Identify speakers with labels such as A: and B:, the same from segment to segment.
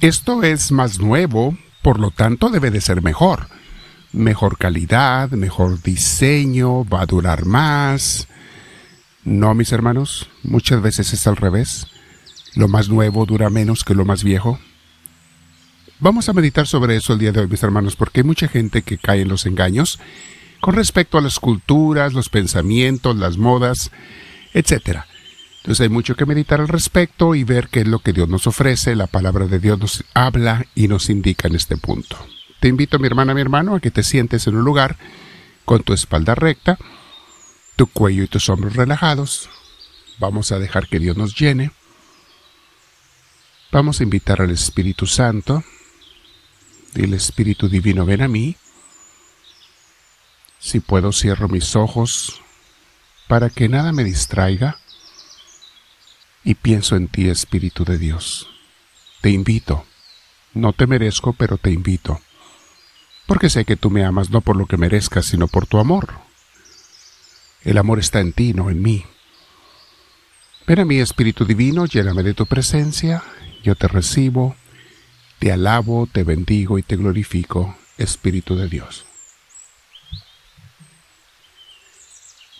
A: Esto es más nuevo, por lo tanto debe de ser mejor. Mejor calidad, mejor diseño, va a durar más. No, mis hermanos, muchas veces es al revés. Lo más nuevo dura menos que lo más viejo. Vamos a meditar sobre eso el día de hoy, mis hermanos, porque hay mucha gente que cae en los engaños con respecto a las culturas, los pensamientos, las modas, etc. Entonces hay mucho que meditar al respecto y ver qué es lo que Dios nos ofrece, la palabra de Dios nos habla y nos indica en este punto. Te invito, mi hermana, mi hermano, a que te sientes en un lugar con tu espalda recta, tu cuello y tus hombros relajados. Vamos a dejar que Dios nos llene. Vamos a invitar al Espíritu Santo. Dile Espíritu Divino, ven a mí. Si puedo, cierro mis ojos para que nada me distraiga y pienso en ti, Espíritu de Dios. Te invito. No te merezco, pero te invito. Porque sé que tú me amas no por lo que merezcas, sino por tu amor. El amor está en ti, no en mí. Ven a mí, Espíritu Divino, lléname de tu presencia, yo te recibo, te alabo, te bendigo y te glorifico, Espíritu de Dios.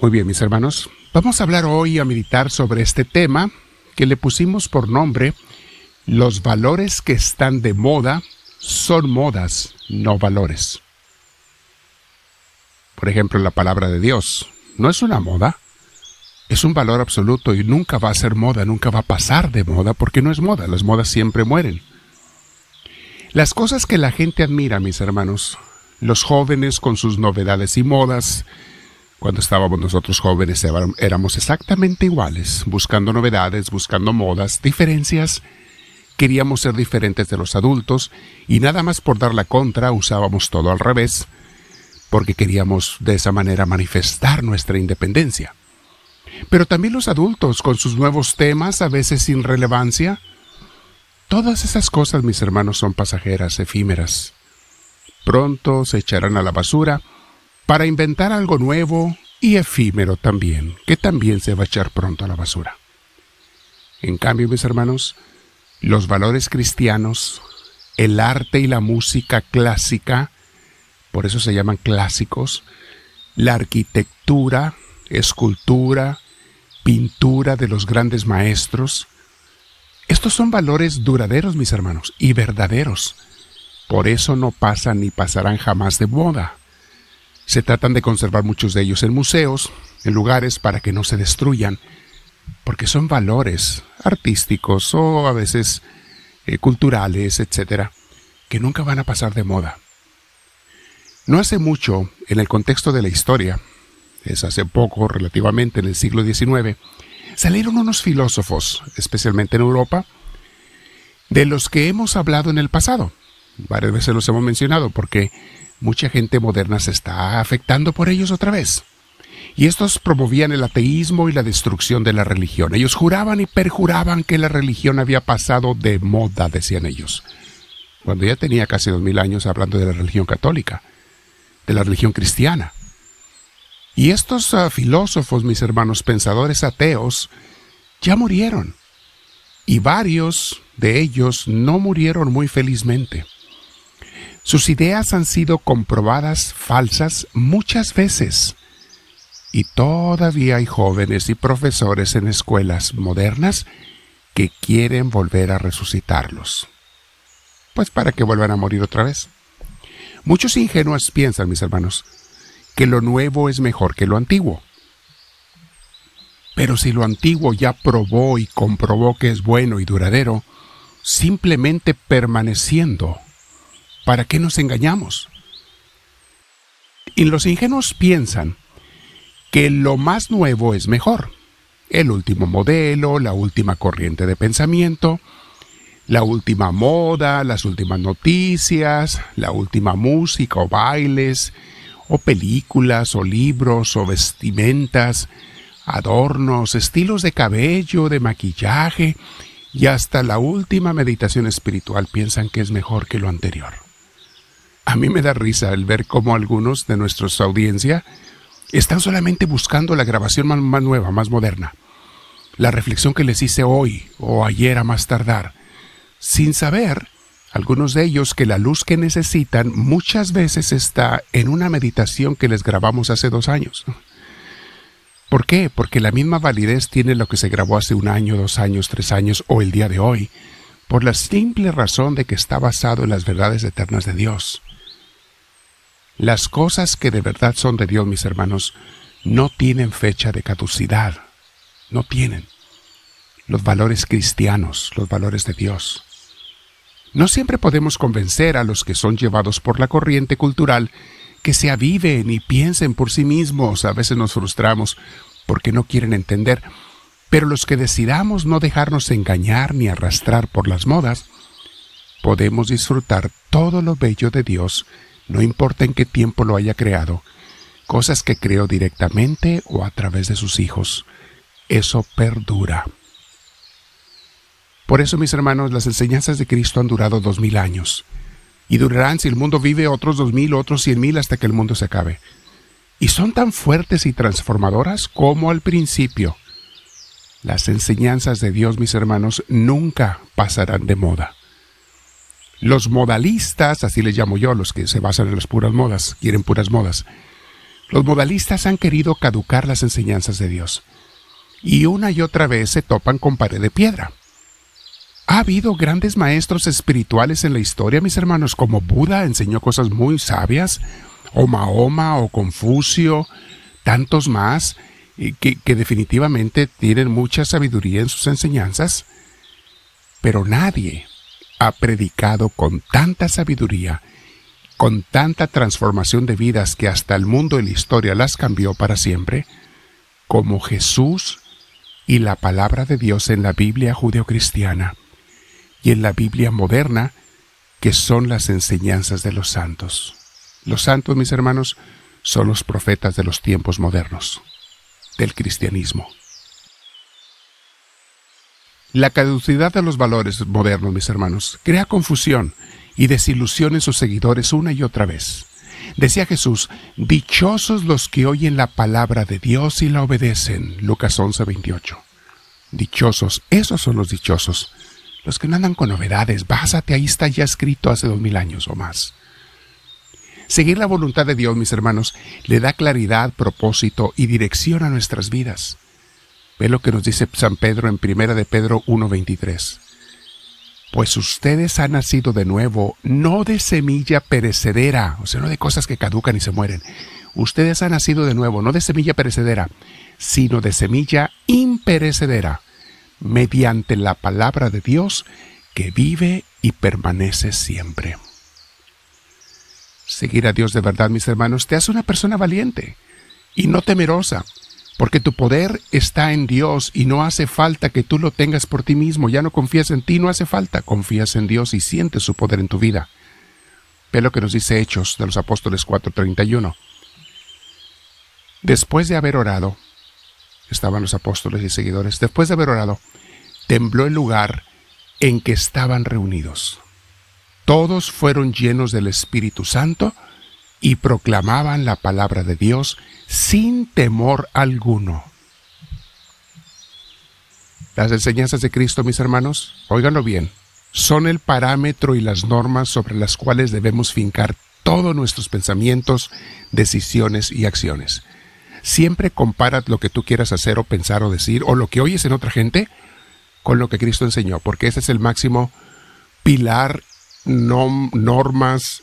A: Muy bien, mis hermanos, vamos a hablar hoy a meditar sobre este tema que le pusimos por nombre Los valores que están de moda son modas, no valores. Por ejemplo, la palabra de Dios no es una moda, es un valor absoluto y nunca va a ser moda, nunca va a pasar de moda porque no es moda, las modas siempre mueren. Las cosas que la gente admira, mis hermanos, los jóvenes con sus novedades y modas, cuando estábamos nosotros jóvenes éramos exactamente iguales, buscando novedades, buscando modas, diferencias. Queríamos ser diferentes de los adultos y nada más por dar la contra usábamos todo al revés, porque queríamos de esa manera manifestar nuestra independencia. Pero también los adultos con sus nuevos temas, a veces sin relevancia. Todas esas cosas, mis hermanos, son pasajeras, efímeras. Pronto se echarán a la basura para inventar algo nuevo y efímero también, que también se va a echar pronto a la basura. En cambio, mis hermanos, los valores cristianos, el arte y la música clásica, por eso se llaman clásicos, la arquitectura, escultura, pintura de los grandes maestros, estos son valores duraderos, mis hermanos, y verdaderos. Por eso no pasan ni pasarán jamás de moda. Se tratan de conservar muchos de ellos en museos, en lugares para que no se destruyan, porque son valores artísticos o a veces eh, culturales, etcétera, que nunca van a pasar de moda. No hace mucho, en el contexto de la historia, es hace poco, relativamente en el siglo XIX, salieron unos filósofos, especialmente en Europa, de los que hemos hablado en el pasado. Varias veces los hemos mencionado porque mucha gente moderna se está afectando por ellos otra vez. Y estos promovían el ateísmo y la destrucción de la religión. Ellos juraban y perjuraban que la religión había pasado de moda, decían ellos. Cuando ya tenía casi dos mil años hablando de la religión católica, de la religión cristiana. Y estos ah, filósofos, mis hermanos pensadores ateos, ya murieron. Y varios de ellos no murieron muy felizmente. Sus ideas han sido comprobadas falsas muchas veces. Y todavía hay jóvenes y profesores en escuelas modernas que quieren volver a resucitarlos. Pues para que vuelvan a morir otra vez. Muchos ingenuos piensan, mis hermanos, que lo nuevo es mejor que lo antiguo. Pero si lo antiguo ya probó y comprobó que es bueno y duradero, simplemente permaneciendo ¿Para qué nos engañamos? Y los ingenuos piensan que lo más nuevo es mejor. El último modelo, la última corriente de pensamiento, la última moda, las últimas noticias, la última música o bailes, o películas, o libros, o vestimentas, adornos, estilos de cabello, de maquillaje, y hasta la última meditación espiritual piensan que es mejor que lo anterior. A mí me da risa el ver cómo algunos de nuestra audiencia están solamente buscando la grabación más, nueva, más moderna. La reflexión que les hice hoy o ayer a más tardar, sin saber Algunos de ellos que la luz que necesitan muchas veces está en una meditación que les grabamos hace dos años. ¿Por qué? Porque la misma validez tiene lo que se grabó hace un año, dos años, tres años o el día de hoy, por la simple razón de que está basado en las verdades eternas de Dios. Las cosas que de verdad son de Dios, mis hermanos, no tienen fecha de caducidad, no tienen. Los valores cristianos, los valores de Dios. No siempre podemos convencer a los que son llevados por la corriente cultural que se aviven y piensen por sí mismos. A veces nos frustramos porque no quieren entender. Pero los que decidamos no dejarnos engañar ni arrastrar por las modas, podemos disfrutar todo lo bello de Dios, no importa en qué tiempo lo haya creado, cosas que creó directamente o a través de sus hijos. Eso perdura. Por eso, mis hermanos, las enseñanzas de Cristo han durado dos mil años y durarán si el mundo vive otros dos mil, otros cien mil hasta que el mundo se acabe. Y son tan fuertes y transformadoras como al principio. Las enseñanzas de Dios, mis hermanos, nunca pasarán de moda. Los modalistas, así les llamo yo, los que se basan en las puras modas, quieren puras modas, los modalistas han querido caducar las enseñanzas de Dios. Y una y otra vez se topan con pared de piedra. Ha habido grandes maestros espirituales en la historia, mis hermanos, como Buda enseñó cosas muy sabias, o Mahoma, o Confucio, tantos más, que, que definitivamente tienen mucha sabiduría en sus enseñanzas, pero nadie ha predicado con tanta sabiduría, con tanta transformación de vidas que hasta el mundo y la historia las cambió para siempre, como Jesús y la palabra de Dios en la Biblia judeocristiana y en la Biblia moderna, que son las enseñanzas de los santos. Los santos, mis hermanos, son los profetas de los tiempos modernos, del cristianismo. La caducidad de los valores modernos, mis hermanos, crea confusión y desilusión en sus seguidores una y otra vez. Decía Jesús, dichosos los que oyen la palabra de Dios y la obedecen. Lucas 11, 28. Dichosos, esos son los dichosos, los que no andan con novedades, básate, ahí está ya escrito hace dos mil años o más. Seguir la voluntad de Dios, mis hermanos, le da claridad, propósito y dirección a nuestras vidas. Ve lo que nos dice San Pedro en Primera de Pedro 1.23. Pues ustedes han nacido de nuevo, no de semilla perecedera, o sea, no de cosas que caducan y se mueren. Ustedes han nacido de nuevo, no de semilla perecedera, sino de semilla imperecedera, mediante la palabra de Dios que vive y permanece siempre. Seguir a Dios de verdad, mis hermanos, te hace una persona valiente y no temerosa, porque tu poder está en Dios y no hace falta que tú lo tengas por ti mismo, ya no confías en ti, no hace falta, confías en Dios y sientes su poder en tu vida. Ve lo que nos dice Hechos de los Apóstoles 4:31. Después de haber orado, estaban los apóstoles y seguidores, después de haber orado, tembló el lugar en que estaban reunidos. Todos fueron llenos del Espíritu Santo y proclamaban la palabra de Dios sin temor alguno. Las enseñanzas de Cristo, mis hermanos, óiganlo bien, son el parámetro y las normas sobre las cuales debemos fincar todos nuestros pensamientos, decisiones y acciones. Siempre compara lo que tú quieras hacer o pensar o decir o lo que oyes en otra gente con lo que Cristo enseñó, porque ese es el máximo pilar, normas,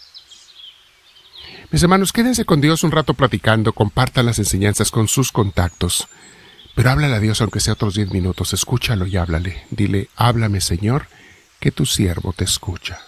A: Mis hermanos, quédense con Dios un rato platicando, compartan las enseñanzas con sus contactos. Pero háblale a Dios aunque sea otros diez minutos, escúchalo y háblale. Dile, háblame Señor, que tu siervo te escucha.